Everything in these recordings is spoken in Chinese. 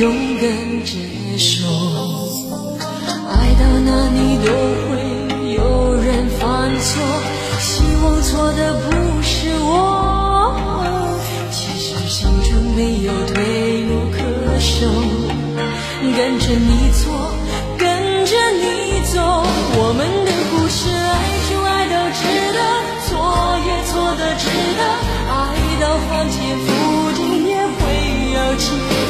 勇敢接受。爱到哪里都会有人犯错，希望错的不是我。其实心中没有退路可守，跟着你错，跟着你走，我们的故事爱就爱到值得，错也错的值得，爱到翻天覆地也会有结果。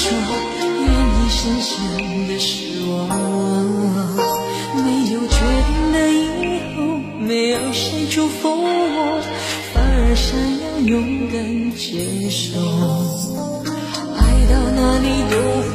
说，愿意深深的失望。没有决定的以后，没有谁祝福我，反而想要勇敢接受。爱到哪里都会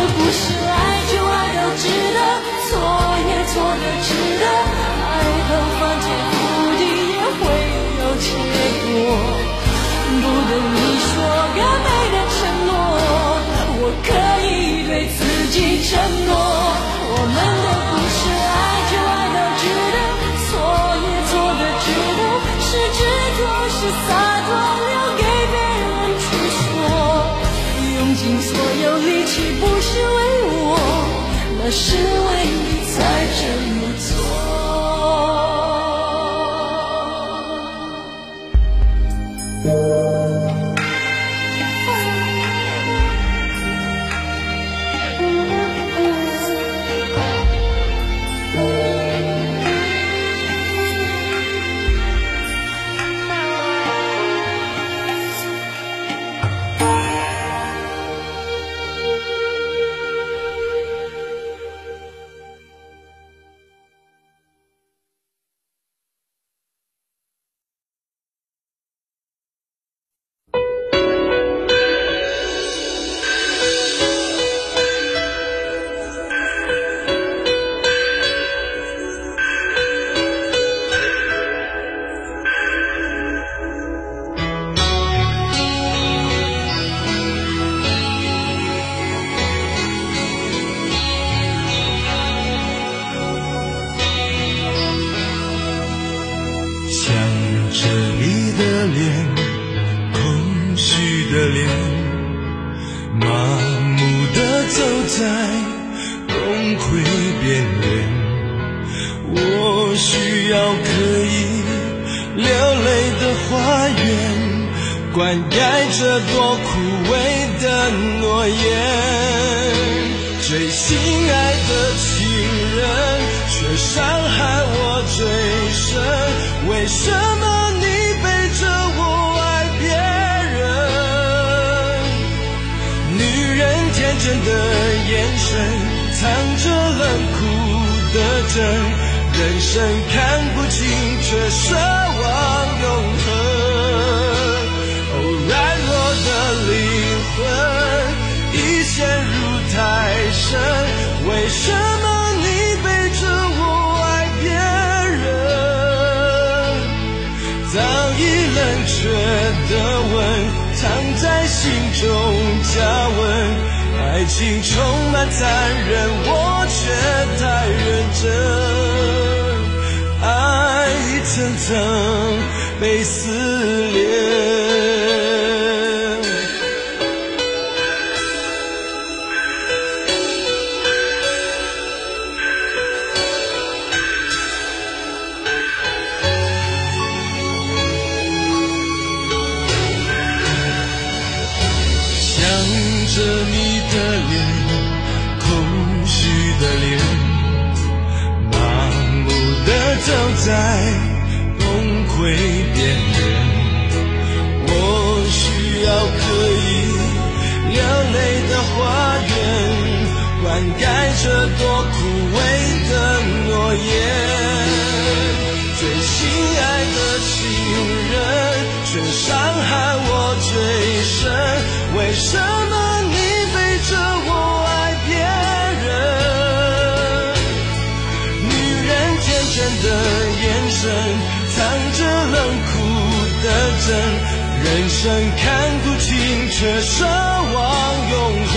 是在崩溃边缘。我需要可以流泪的花园，灌溉这多枯萎的诺言。最心爱的情人，却伤害我最深。为什么身藏着冷酷的针人生看不清却奢望永恒。哦软弱的灵魂已陷入太深为什么你背着我爱别人？早已冷却的吻藏在心中加温爱情充满残忍，我却太认真。爱一层层被撕着你的脸，空虚的脸，麻木的走在崩溃边缘。我需要可以流泪的花园，灌溉这朵枯萎的诺言。最心身藏着冷酷的针，人生看不清，却奢望永。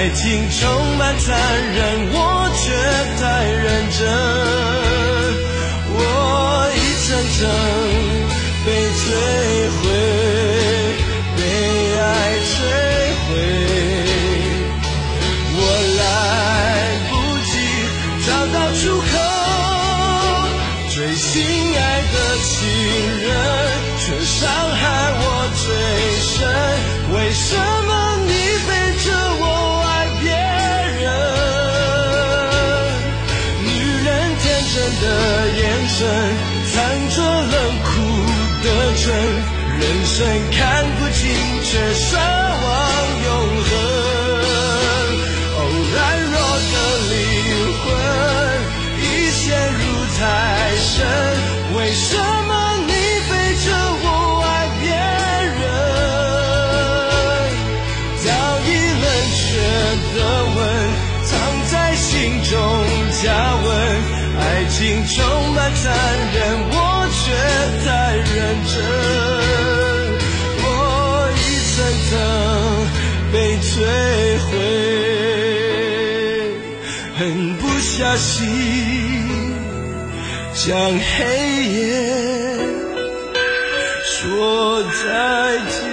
爱情充满残忍，我却太认真。我一层层被摧毁，的眼神藏着冷酷的真，人生看不清，却奢望永恒。哦，软弱的灵魂已陷入太深，为什残忍，我却太认真。我一层层被摧毁，狠不下心向黑夜说再见。